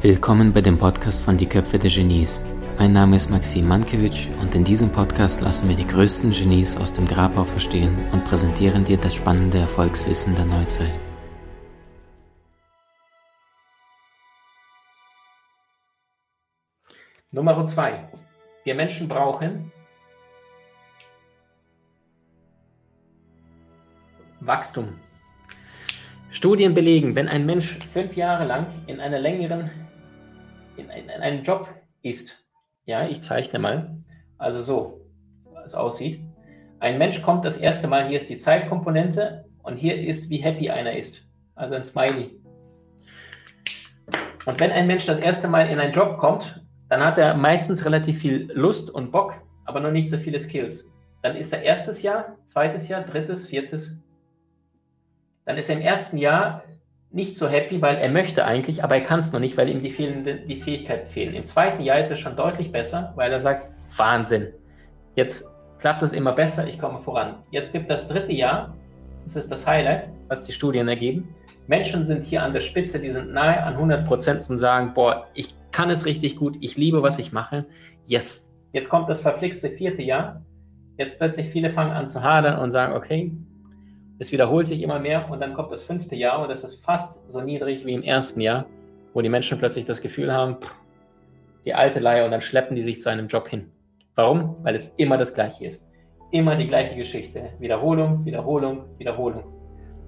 Willkommen bei dem Podcast von Die Köpfe der Genies. Mein Name ist Maxim Mankewitsch und in diesem Podcast lassen wir die größten Genies aus dem Grabau verstehen und präsentieren dir das spannende Erfolgswissen der Neuzeit. Nummer zwei. Wir Menschen brauchen Wachstum. Studien belegen, wenn ein Mensch fünf Jahre lang in einer längeren, in, in, in einem Job ist, ja, ich zeichne mal, also so, es aussieht. Ein Mensch kommt das erste Mal, hier ist die Zeitkomponente und hier ist, wie happy einer ist, also ein Smiley. Und wenn ein Mensch das erste Mal in einen Job kommt, dann hat er meistens relativ viel Lust und Bock, aber noch nicht so viele Skills. Dann ist er erstes Jahr, zweites Jahr, drittes, viertes, dann ist er im ersten Jahr nicht so happy, weil er möchte eigentlich, aber er kann es noch nicht, weil ihm die, fehlende, die Fähigkeiten fehlen. Im zweiten Jahr ist er schon deutlich besser, weil er sagt, Wahnsinn, jetzt klappt es immer besser, ich komme voran. Jetzt gibt das dritte Jahr, das ist das Highlight, was die Studien ergeben. Menschen sind hier an der Spitze, die sind nahe an 100 Prozent und sagen, boah, ich kann es richtig gut, ich liebe, was ich mache. Yes. Jetzt kommt das verflixte vierte Jahr. Jetzt plötzlich viele fangen an zu hadern und sagen, okay, es wiederholt sich immer mehr und dann kommt das fünfte Jahr und es ist fast so niedrig wie im ersten Jahr, wo die Menschen plötzlich das Gefühl haben, die alte Leier und dann schleppen die sich zu einem Job hin. Warum? Weil es immer das Gleiche ist. Immer die gleiche Geschichte. Wiederholung, Wiederholung, Wiederholung.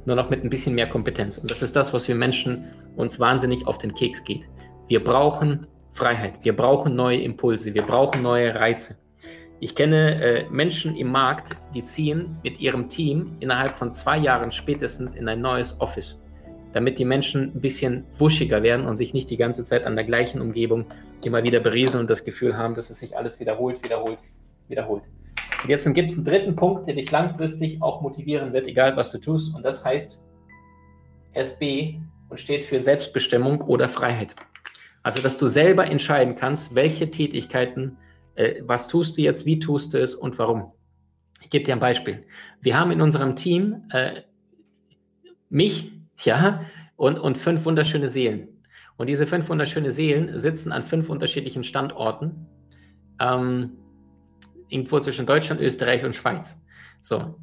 Nur noch mit ein bisschen mehr Kompetenz. Und das ist das, was wir Menschen uns wahnsinnig auf den Keks geht. Wir brauchen Freiheit. Wir brauchen neue Impulse. Wir brauchen neue Reize. Ich kenne äh, Menschen im Markt, die ziehen mit ihrem Team innerhalb von zwei Jahren spätestens in ein neues Office, damit die Menschen ein bisschen wuschiger werden und sich nicht die ganze Zeit an der gleichen Umgebung immer wieder berieseln und das Gefühl haben, dass es sich alles wiederholt, wiederholt, wiederholt. Und jetzt gibt es einen dritten Punkt, der dich langfristig auch motivieren wird, egal was du tust, und das heißt SB und steht für Selbstbestimmung oder Freiheit. Also, dass du selber entscheiden kannst, welche Tätigkeiten äh, was tust du jetzt, wie tust du es und warum. Ich gebe dir ein Beispiel. Wir haben in unserem Team äh, mich, ja, und, und fünf wunderschöne Seelen. Und diese fünf wunderschöne Seelen sitzen an fünf unterschiedlichen Standorten, ähm, irgendwo zwischen Deutschland, Österreich und Schweiz. So.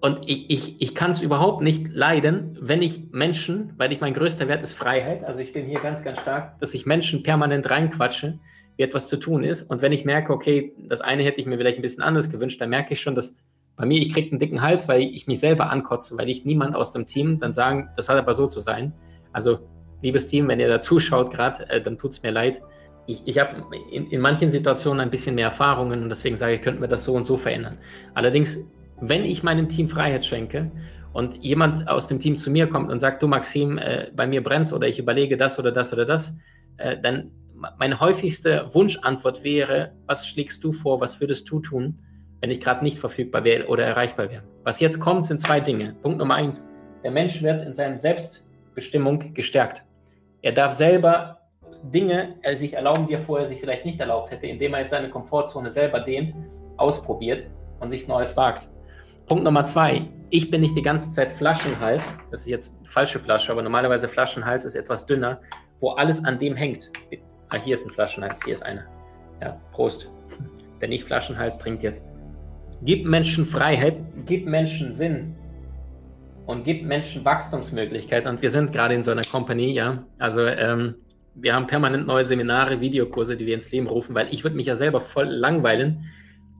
Und ich, ich, ich kann es überhaupt nicht leiden, wenn ich Menschen, weil ich mein größter Wert ist Freiheit, also ich bin hier ganz, ganz stark, dass ich Menschen permanent reinquatsche, wie etwas zu tun ist. Und wenn ich merke, okay, das eine hätte ich mir vielleicht ein bisschen anders gewünscht, dann merke ich schon, dass bei mir, ich kriege einen dicken Hals, weil ich mich selber ankotze, weil ich niemand aus dem Team dann sagen, das hat aber so zu sein. Also, liebes Team, wenn ihr da zuschaut gerade, äh, dann tut es mir leid. Ich, ich habe in, in manchen Situationen ein bisschen mehr Erfahrungen und deswegen sage ich, könnten wir das so und so verändern. Allerdings, wenn ich meinem Team Freiheit schenke und jemand aus dem Team zu mir kommt und sagt, du Maxim, äh, bei mir brennt oder ich überlege das oder das oder das, äh, dann meine häufigste Wunschantwort wäre, was schlägst du vor, was würdest du tun, wenn ich gerade nicht verfügbar wäre oder erreichbar wäre? Was jetzt kommt, sind zwei Dinge. Punkt Nummer eins, der Mensch wird in seiner Selbstbestimmung gestärkt. Er darf selber Dinge er sich erlauben, die er vorher sich vielleicht nicht erlaubt hätte, indem er jetzt seine Komfortzone selber dehnt, ausprobiert und sich Neues wagt. Punkt Nummer zwei. Ich bin nicht die ganze Zeit Flaschenhals. Das ist jetzt falsche Flasche, aber normalerweise Flaschenhals ist etwas dünner, wo alles an dem hängt. Ah, hier ist ein Flaschenhals, hier ist einer. Ja, Prost. Der nicht Flaschenhals trinkt jetzt. Gib Menschen Freiheit, gib Menschen Sinn und gib Menschen Wachstumsmöglichkeiten. Und wir sind gerade in so einer Company, ja. Also ähm, wir haben permanent neue Seminare, Videokurse, die wir ins Leben rufen, weil ich würde mich ja selber voll langweilen,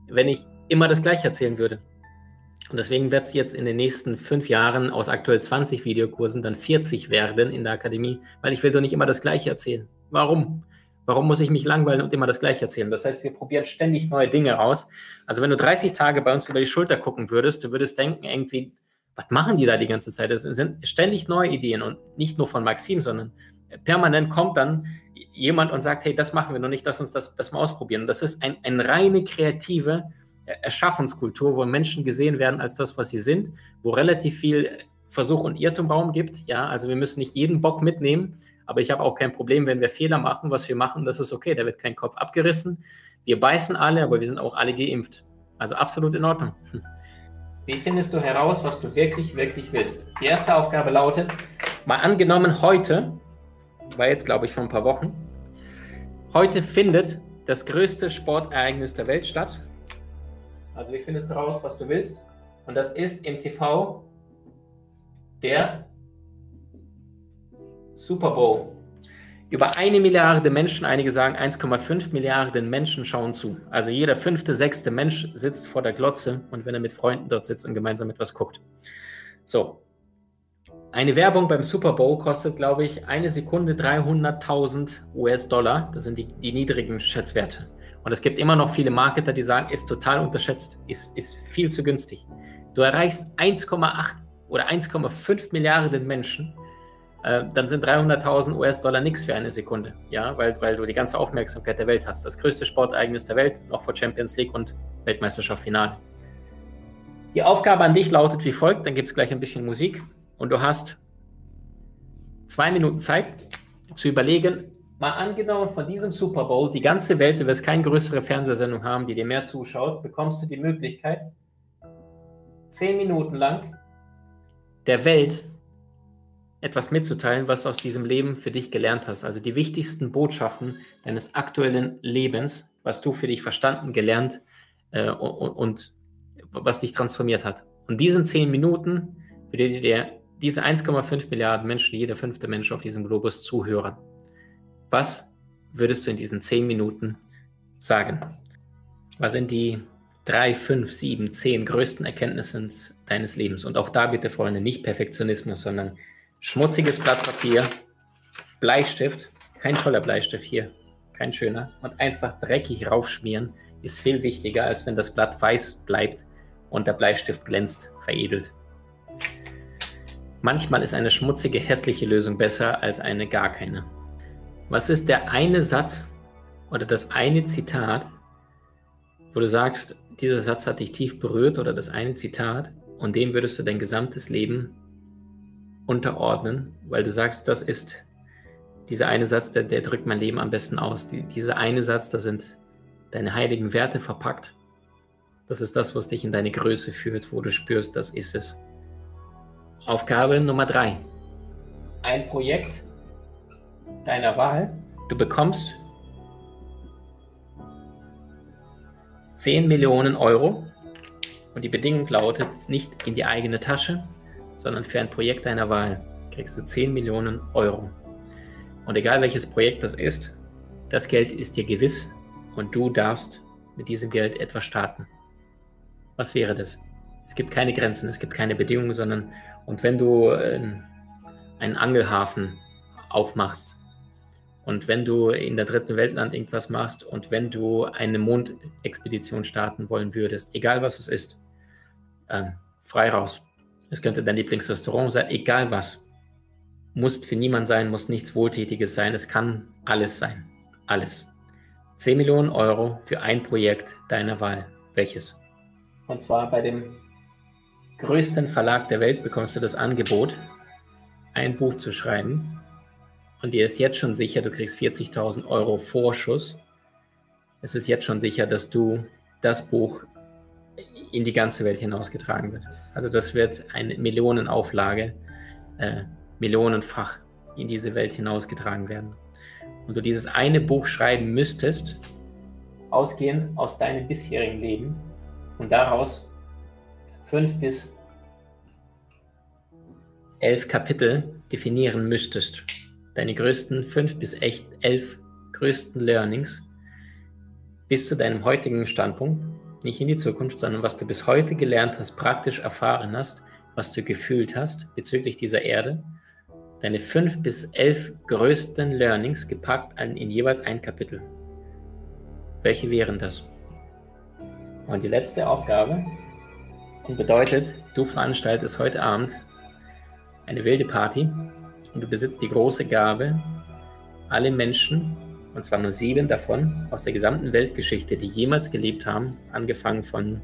wenn ich immer das Gleiche erzählen würde. Und deswegen wird es jetzt in den nächsten fünf Jahren aus aktuell 20 Videokursen dann 40 werden in der Akademie, weil ich will doch nicht immer das Gleiche erzählen. Warum? Warum muss ich mich langweilen und immer das Gleiche erzählen? Das heißt, wir probieren ständig neue Dinge aus. Also wenn du 30 Tage bei uns über die Schulter gucken würdest, du würdest denken, irgendwie, was machen die da die ganze Zeit? Es sind ständig neue Ideen und nicht nur von Maxim, sondern permanent kommt dann jemand und sagt, hey, das machen wir noch nicht, lass uns das, das mal ausprobieren. Das ist ein, eine reine kreative Erschaffenskultur, wo Menschen gesehen werden als das, was sie sind, wo relativ viel Versuch und Irrtumraum gibt. Ja, also wir müssen nicht jeden Bock mitnehmen, aber ich habe auch kein Problem, wenn wir Fehler machen, was wir machen, das ist okay, da wird kein Kopf abgerissen. Wir beißen alle, aber wir sind auch alle geimpft. Also absolut in Ordnung. Wie findest du heraus, was du wirklich, wirklich willst? Die erste Aufgabe lautet, mal angenommen heute, war jetzt glaube ich vor ein paar Wochen, heute findet das größte Sportereignis der Welt statt. Also wie findest du heraus, was du willst? Und das ist im TV der Super Bowl. Über eine Milliarde Menschen, einige sagen 1,5 Milliarden Menschen schauen zu. Also jeder fünfte, sechste Mensch sitzt vor der Glotze und wenn er mit Freunden dort sitzt und gemeinsam etwas guckt. So. Eine Werbung beim Super Bowl kostet, glaube ich, eine Sekunde 300.000 US-Dollar. Das sind die, die niedrigen Schätzwerte. Und es gibt immer noch viele Marketer, die sagen, ist total unterschätzt, ist, ist viel zu günstig. Du erreichst 1,8 oder 1,5 Milliarden Menschen äh, dann sind 300.000 US-Dollar nichts für eine Sekunde, ja, weil, weil du die ganze Aufmerksamkeit der Welt hast. Das größte Sportereignis der Welt, noch vor Champions League und Weltmeisterschaft Finale. Die Aufgabe an dich lautet wie folgt, dann gibt es gleich ein bisschen Musik und du hast zwei Minuten Zeit zu überlegen, mal angenommen von diesem Super Bowl, die ganze Welt, du wirst keine größere Fernsehsendung haben, die dir mehr zuschaut, bekommst du die Möglichkeit, zehn Minuten lang der Welt etwas mitzuteilen, was du aus diesem Leben für dich gelernt hast. Also die wichtigsten Botschaften deines aktuellen Lebens, was du für dich verstanden, gelernt äh, und, und, was dich transformiert hat. Und diesen zehn Minuten würde dir diese 1,5 Milliarden Menschen, jeder fünfte Mensch auf diesem Globus zuhören. Was würdest du in diesen zehn Minuten sagen? Was sind die drei, fünf, sieben, zehn größten Erkenntnisse deines Lebens? Und auch da bitte, Freunde, nicht Perfektionismus, sondern schmutziges Blatt Papier, Bleistift, kein toller Bleistift hier, kein schöner, und einfach dreckig raufschmieren ist viel wichtiger, als wenn das Blatt weiß bleibt und der Bleistift glänzt, veredelt. Manchmal ist eine schmutzige, hässliche Lösung besser als eine gar keine. Was ist der eine Satz oder das eine Zitat, wo du sagst, dieser Satz hat dich tief berührt oder das eine Zitat und dem würdest du dein gesamtes Leben unterordnen, weil du sagst, das ist dieser eine Satz, der, der drückt mein Leben am besten aus. Die, dieser eine Satz, da sind deine heiligen Werte verpackt. Das ist das, was dich in deine Größe führt, wo du spürst, das ist es. Aufgabe Nummer drei. Ein Projekt deiner Wahl. Du bekommst 10 Millionen Euro und die Bedingung lautet nicht in die eigene Tasche, sondern für ein Projekt deiner Wahl kriegst du 10 Millionen Euro. Und egal welches Projekt das ist, das Geld ist dir gewiss und du darfst mit diesem Geld etwas starten. Was wäre das? Es gibt keine Grenzen, es gibt keine Bedingungen, sondern und wenn du äh, einen Angelhafen aufmachst und wenn du in der dritten Weltland irgendwas machst und wenn du eine Mondexpedition starten wollen würdest, egal was es ist, äh, frei raus. Es könnte dein Lieblingsrestaurant sein, egal was. Muss für niemand sein, muss nichts Wohltätiges sein. Es kann alles sein. Alles. 10 Millionen Euro für ein Projekt deiner Wahl. Welches? Und zwar bei dem größten Verlag der Welt bekommst du das Angebot, ein Buch zu schreiben. Und dir ist jetzt schon sicher, du kriegst 40.000 Euro Vorschuss. Es ist jetzt schon sicher, dass du das Buch in die ganze Welt hinausgetragen wird. Also das wird eine Millionenauflage, äh, millionenfach in diese Welt hinausgetragen werden. Und du dieses eine Buch schreiben müsstest, ausgehend aus deinem bisherigen Leben und daraus fünf bis elf Kapitel definieren müsstest. Deine größten fünf bis echt elf größten Learnings bis zu deinem heutigen Standpunkt nicht in die Zukunft, sondern was du bis heute gelernt hast, praktisch erfahren hast, was du gefühlt hast bezüglich dieser Erde, deine fünf bis elf größten Learnings gepackt in jeweils ein Kapitel. Welche wären das? Und die letzte Aufgabe bedeutet, du veranstaltest heute Abend eine wilde Party und du besitzt die große Gabe, alle Menschen und zwar nur sieben davon aus der gesamten Weltgeschichte, die jemals gelebt haben, angefangen von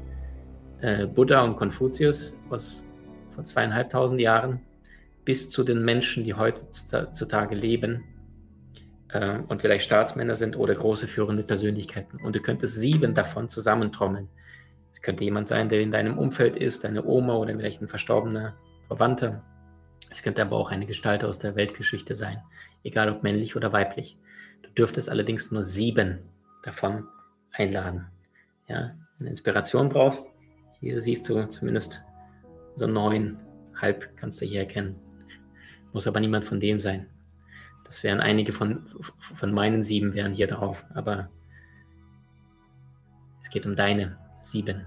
äh, Buddha und Konfuzius aus vor zweieinhalbtausend Jahren bis zu den Menschen, die heutzutage leben äh, und vielleicht Staatsmänner sind oder große führende Persönlichkeiten. Und du könntest sieben davon zusammentrommeln. Es könnte jemand sein, der in deinem Umfeld ist, deine Oma oder vielleicht ein verstorbener Verwandter. Es könnte aber auch eine Gestalt aus der Weltgeschichte sein, egal ob männlich oder weiblich. Du dürftest allerdings nur sieben davon einladen. Ja, wenn du Inspiration brauchst, hier siehst du zumindest so neun, halb kannst du hier erkennen. Muss aber niemand von dem sein. Das wären einige von, von meinen sieben wären hier drauf, aber es geht um deine sieben.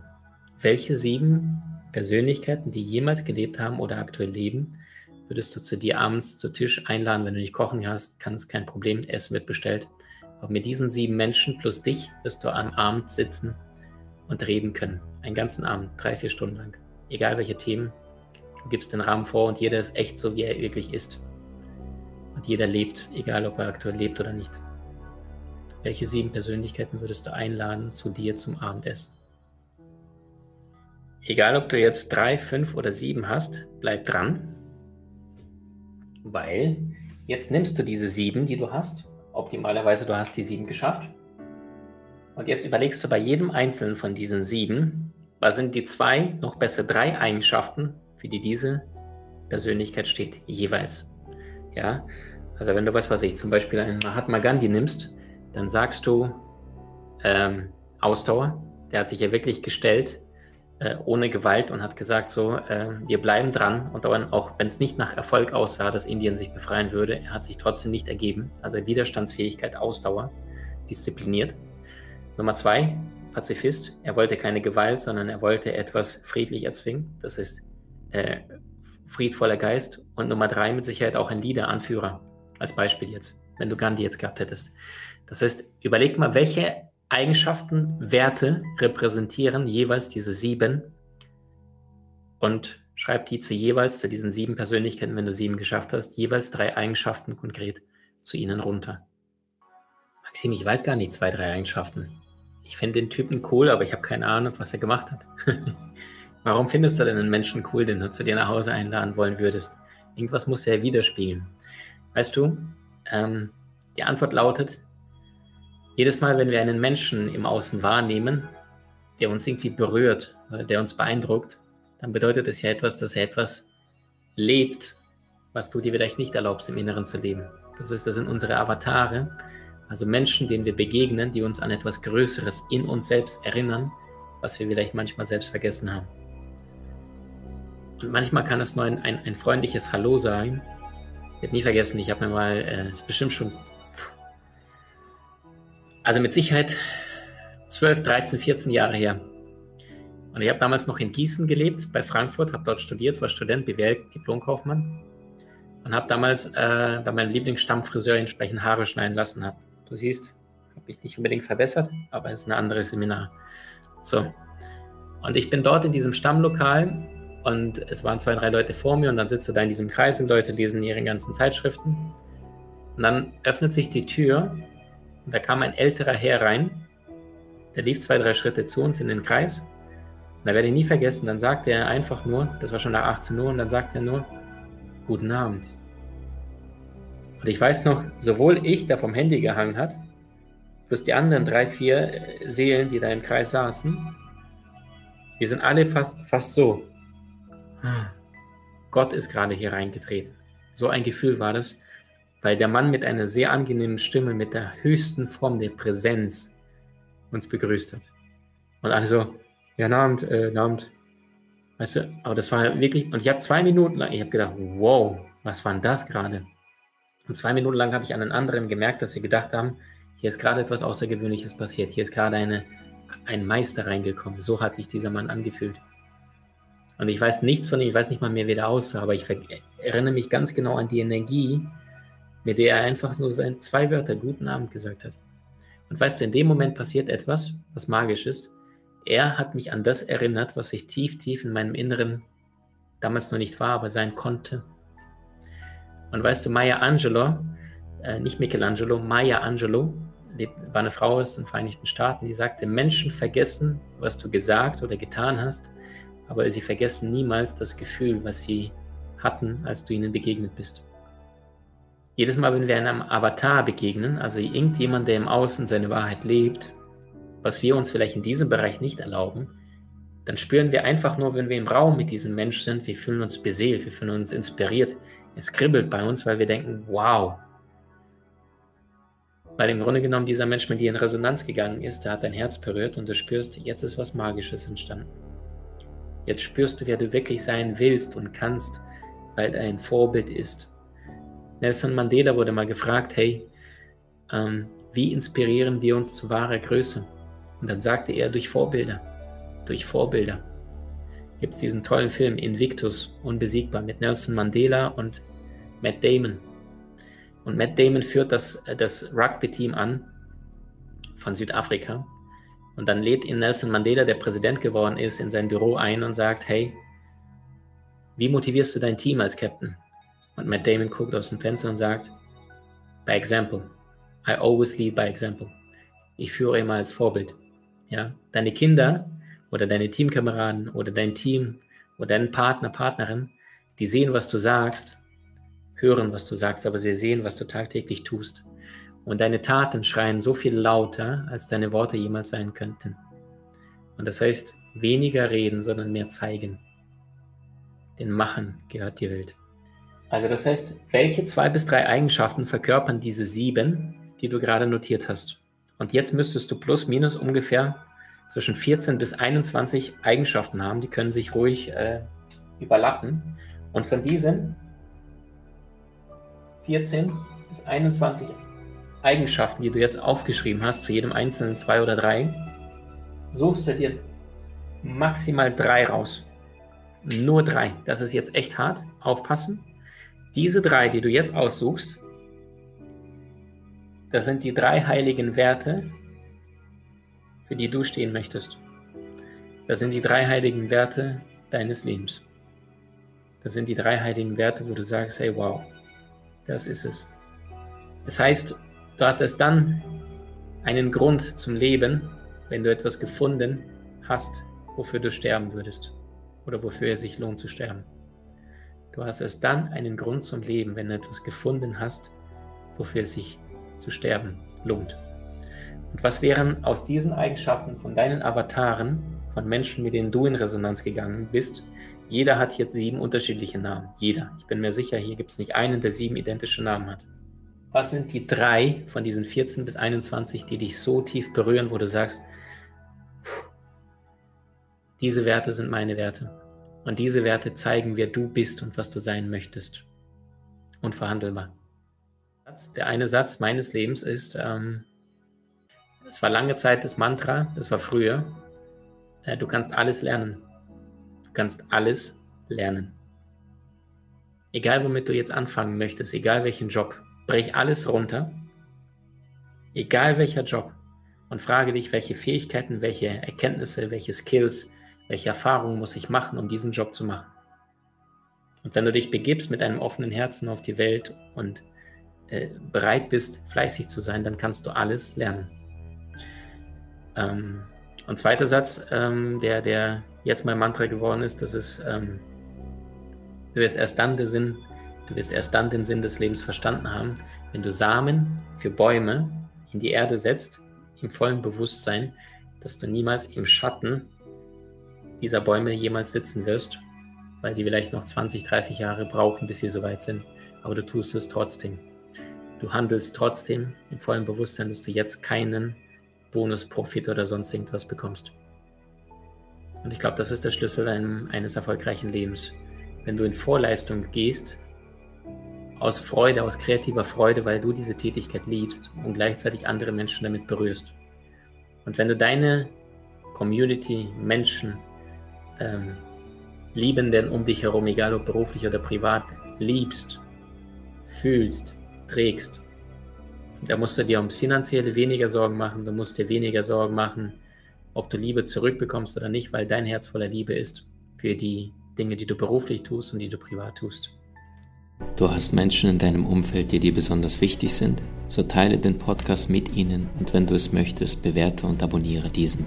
Welche sieben Persönlichkeiten, die jemals gelebt haben oder aktuell leben, würdest du zu dir abends zu Tisch einladen, wenn du nicht kochen hast, kannst, kein Problem, Essen wird bestellt. Aber mit diesen sieben Menschen plus dich wirst du am Abend sitzen und reden können. Einen ganzen Abend, drei, vier Stunden lang. Egal welche Themen, du gibst den Rahmen vor und jeder ist echt so, wie er wirklich ist. Und jeder lebt, egal ob er aktuell lebt oder nicht. Welche sieben Persönlichkeiten würdest du einladen zu dir zum Abendessen? Egal, ob du jetzt drei, fünf oder sieben hast, bleib dran, weil jetzt nimmst du diese sieben, die du hast. Optimalerweise du hast die sieben geschafft. Und jetzt überlegst du bei jedem einzelnen von diesen sieben, was sind die zwei, noch besser drei Eigenschaften, für die diese Persönlichkeit steht, jeweils. Ja, also wenn du was, was ich zum Beispiel einen Mahatma Gandhi nimmst, dann sagst du ähm, Ausdauer. Der hat sich ja wirklich gestellt äh, ohne Gewalt und hat gesagt, so, äh, wir bleiben dran und auch wenn es nicht nach Erfolg aussah, dass Indien sich befreien würde, er hat sich trotzdem nicht ergeben. Also Widerstandsfähigkeit, Ausdauer, diszipliniert. Nummer zwei, Pazifist. Er wollte keine Gewalt, sondern er wollte etwas friedlich erzwingen. Das ist äh, friedvoller Geist. Und Nummer drei, mit Sicherheit auch ein Leader, Anführer. Als Beispiel jetzt, wenn du Gandhi jetzt gehabt hättest. Das heißt, überleg mal, welche Eigenschaften, Werte repräsentieren jeweils diese sieben und schreib die zu jeweils, zu diesen sieben Persönlichkeiten, wenn du sieben geschafft hast, jeweils drei Eigenschaften konkret zu ihnen runter. Maxim, ich weiß gar nicht zwei, drei Eigenschaften. Ich finde den Typen cool, aber ich habe keine Ahnung, was er gemacht hat. Warum findest du denn einen Menschen cool, den du zu dir nach Hause einladen wollen würdest? Irgendwas muss er widerspiegeln. Weißt du, ähm, die Antwort lautet, jedes Mal, wenn wir einen Menschen im Außen wahrnehmen, der uns irgendwie berührt oder der uns beeindruckt, dann bedeutet es ja etwas, dass er etwas lebt, was du dir vielleicht nicht erlaubst, im Inneren zu leben. Das ist, das sind unsere Avatare, also Menschen, denen wir begegnen, die uns an etwas Größeres in uns selbst erinnern, was wir vielleicht manchmal selbst vergessen haben. Und manchmal kann es nur ein, ein, ein freundliches Hallo sein. Ich werde nie vergessen, ich habe mir mal, äh, bestimmt schon also mit Sicherheit 12, 13, 14 Jahre her. Und ich habe damals noch in Gießen gelebt, bei Frankfurt, habe dort studiert, war Student, BWL, Diplomkaufmann. Und habe damals äh, bei meinem Lieblingsstammfriseur entsprechend Haare schneiden lassen. Hab. Du siehst, habe ich nicht unbedingt verbessert, aber es ist ein anderes Seminar. So. Und ich bin dort in diesem Stammlokal und es waren zwei, drei Leute vor mir und dann sitzt du da in diesem Kreis und Leute lesen ihre ganzen Zeitschriften. Und dann öffnet sich die Tür und da kam ein älterer Herr rein, der lief zwei, drei Schritte zu uns in den Kreis. Und da werde ich nie vergessen, dann sagte er einfach nur, das war schon nach 18 Uhr, und dann sagte er nur, guten Abend. Und ich weiß noch, sowohl ich, der vom Handy gehangen hat, plus die anderen drei, vier äh, Seelen, die da im Kreis saßen, wir sind alle fast, fast so. Gott ist gerade hier reingetreten. So ein Gefühl war das weil der Mann mit einer sehr angenehmen Stimme, mit der höchsten Form der Präsenz uns begrüßt hat. Und alle so, ja, Abend, äh, Abend. Weißt du, aber das war wirklich, und ich habe zwei Minuten lang, ich habe gedacht, wow, was war denn das gerade? Und zwei Minuten lang habe ich an den anderen gemerkt, dass sie gedacht haben, hier ist gerade etwas Außergewöhnliches passiert, hier ist gerade eine, ein Meister reingekommen. So hat sich dieser Mann angefühlt. Und ich weiß nichts von ihm, ich weiß nicht mal mehr, wie der aussah, aber ich erinnere mich ganz genau an die Energie, mit der er einfach nur seine zwei Wörter Guten Abend gesagt hat. Und weißt du, in dem Moment passiert etwas, was magisch ist. Er hat mich an das erinnert, was ich tief, tief in meinem Inneren damals noch nicht war, aber sein konnte. Und weißt du, Maya Angelou, äh, nicht Michelangelo, Maya Angelou, die war eine Frau aus den Vereinigten Staaten, die sagte, Menschen vergessen, was du gesagt oder getan hast, aber sie vergessen niemals das Gefühl, was sie hatten, als du ihnen begegnet bist. Jedes Mal, wenn wir einem Avatar begegnen, also irgendjemand, der im Außen seine Wahrheit lebt, was wir uns vielleicht in diesem Bereich nicht erlauben, dann spüren wir einfach nur, wenn wir im Raum mit diesem Mensch sind, wir fühlen uns beseelt, wir fühlen uns inspiriert. Es kribbelt bei uns, weil wir denken, wow. Weil im Grunde genommen dieser Mensch mit dir in Resonanz gegangen ist, der hat dein Herz berührt und du spürst, jetzt ist was Magisches entstanden. Jetzt spürst du, wer du wirklich sein willst und kannst, weil er ein Vorbild ist. Nelson Mandela wurde mal gefragt, hey, ähm, wie inspirieren wir uns zu wahrer Größe? Und dann sagte er durch Vorbilder durch Vorbilder. Gibt es diesen tollen Film Invictus, Unbesiegbar, mit Nelson Mandela und Matt Damon. Und Matt Damon führt das, äh, das Rugby-Team an von Südafrika. Und dann lädt ihn Nelson Mandela, der Präsident geworden ist, in sein Büro ein und sagt, hey, wie motivierst du dein Team als Captain? Und Matt Damon guckt aus dem Fenster und sagt, by example. I always lead by example. Ich führe immer als Vorbild. Ja, deine Kinder oder deine Teamkameraden oder dein Team oder dein Partner, Partnerin, die sehen, was du sagst, hören, was du sagst, aber sie sehen, was du tagtäglich tust. Und deine Taten schreien so viel lauter, als deine Worte jemals sein könnten. Und das heißt, weniger reden, sondern mehr zeigen. Denn Machen gehört die Welt. Also das heißt, welche zwei bis drei Eigenschaften verkörpern diese sieben, die du gerade notiert hast? Und jetzt müsstest du plus minus ungefähr zwischen 14 bis 21 Eigenschaften haben. Die können sich ruhig äh, überlappen. Und von diesen 14 bis 21 Eigenschaften, die du jetzt aufgeschrieben hast, zu jedem einzelnen zwei oder drei, suchst du dir maximal drei raus. Nur drei. Das ist jetzt echt hart. Aufpassen. Diese drei, die du jetzt aussuchst, das sind die drei heiligen Werte, für die du stehen möchtest. Das sind die drei heiligen Werte deines Lebens. Das sind die drei heiligen Werte, wo du sagst, hey, wow, das ist es. Es heißt, du hast erst dann einen Grund zum Leben, wenn du etwas gefunden hast, wofür du sterben würdest oder wofür es sich lohnt zu sterben. Du hast erst dann einen Grund zum Leben, wenn du etwas gefunden hast, wofür es sich zu sterben lohnt. Und was wären aus diesen Eigenschaften von deinen Avataren, von Menschen, mit denen du in Resonanz gegangen bist, jeder hat jetzt sieben unterschiedliche Namen. Jeder. Ich bin mir sicher, hier gibt es nicht einen, der sieben identische Namen hat. Was sind die drei von diesen 14 bis 21, die dich so tief berühren, wo du sagst, diese Werte sind meine Werte. Und diese Werte zeigen, wer du bist und was du sein möchtest. Unverhandelbar. Der eine Satz meines Lebens ist, ähm, es war lange Zeit das Mantra, das war früher. Äh, du kannst alles lernen. Du kannst alles lernen. Egal womit du jetzt anfangen möchtest, egal welchen Job, brech alles runter. Egal welcher Job. Und frage dich, welche Fähigkeiten, welche Erkenntnisse, welche Skills, welche Erfahrungen muss ich machen, um diesen Job zu machen. Und wenn du dich begibst mit einem offenen Herzen auf die Welt und äh, bereit bist, fleißig zu sein, dann kannst du alles lernen. Ähm, und zweiter Satz, ähm, der, der jetzt mein Mantra geworden ist, das ist, ähm, du wirst erst dann den Sinn, du wirst erst dann den Sinn des Lebens verstanden haben, wenn du Samen für Bäume in die Erde setzt, im vollen Bewusstsein, dass du niemals im Schatten dieser Bäume jemals sitzen wirst, weil die vielleicht noch 20, 30 Jahre brauchen, bis sie soweit sind. Aber du tust es trotzdem. Du handelst trotzdem im vollen Bewusstsein, dass du jetzt keinen Bonus, Profit oder sonst irgendwas bekommst. Und ich glaube, das ist der Schlüssel eines erfolgreichen Lebens. Wenn du in Vorleistung gehst, aus Freude, aus kreativer Freude, weil du diese Tätigkeit liebst und gleichzeitig andere Menschen damit berührst. Und wenn du deine Community, Menschen, ähm, Liebenden um dich herum, egal ob beruflich oder privat, liebst, fühlst, trägst, da musst du dir ums Finanzielle weniger Sorgen machen, du musst dir weniger Sorgen machen, ob du Liebe zurückbekommst oder nicht, weil dein Herz voller Liebe ist für die Dinge, die du beruflich tust und die du privat tust. Du hast Menschen in deinem Umfeld, die dir besonders wichtig sind? So teile den Podcast mit ihnen und wenn du es möchtest, bewerte und abonniere diesen.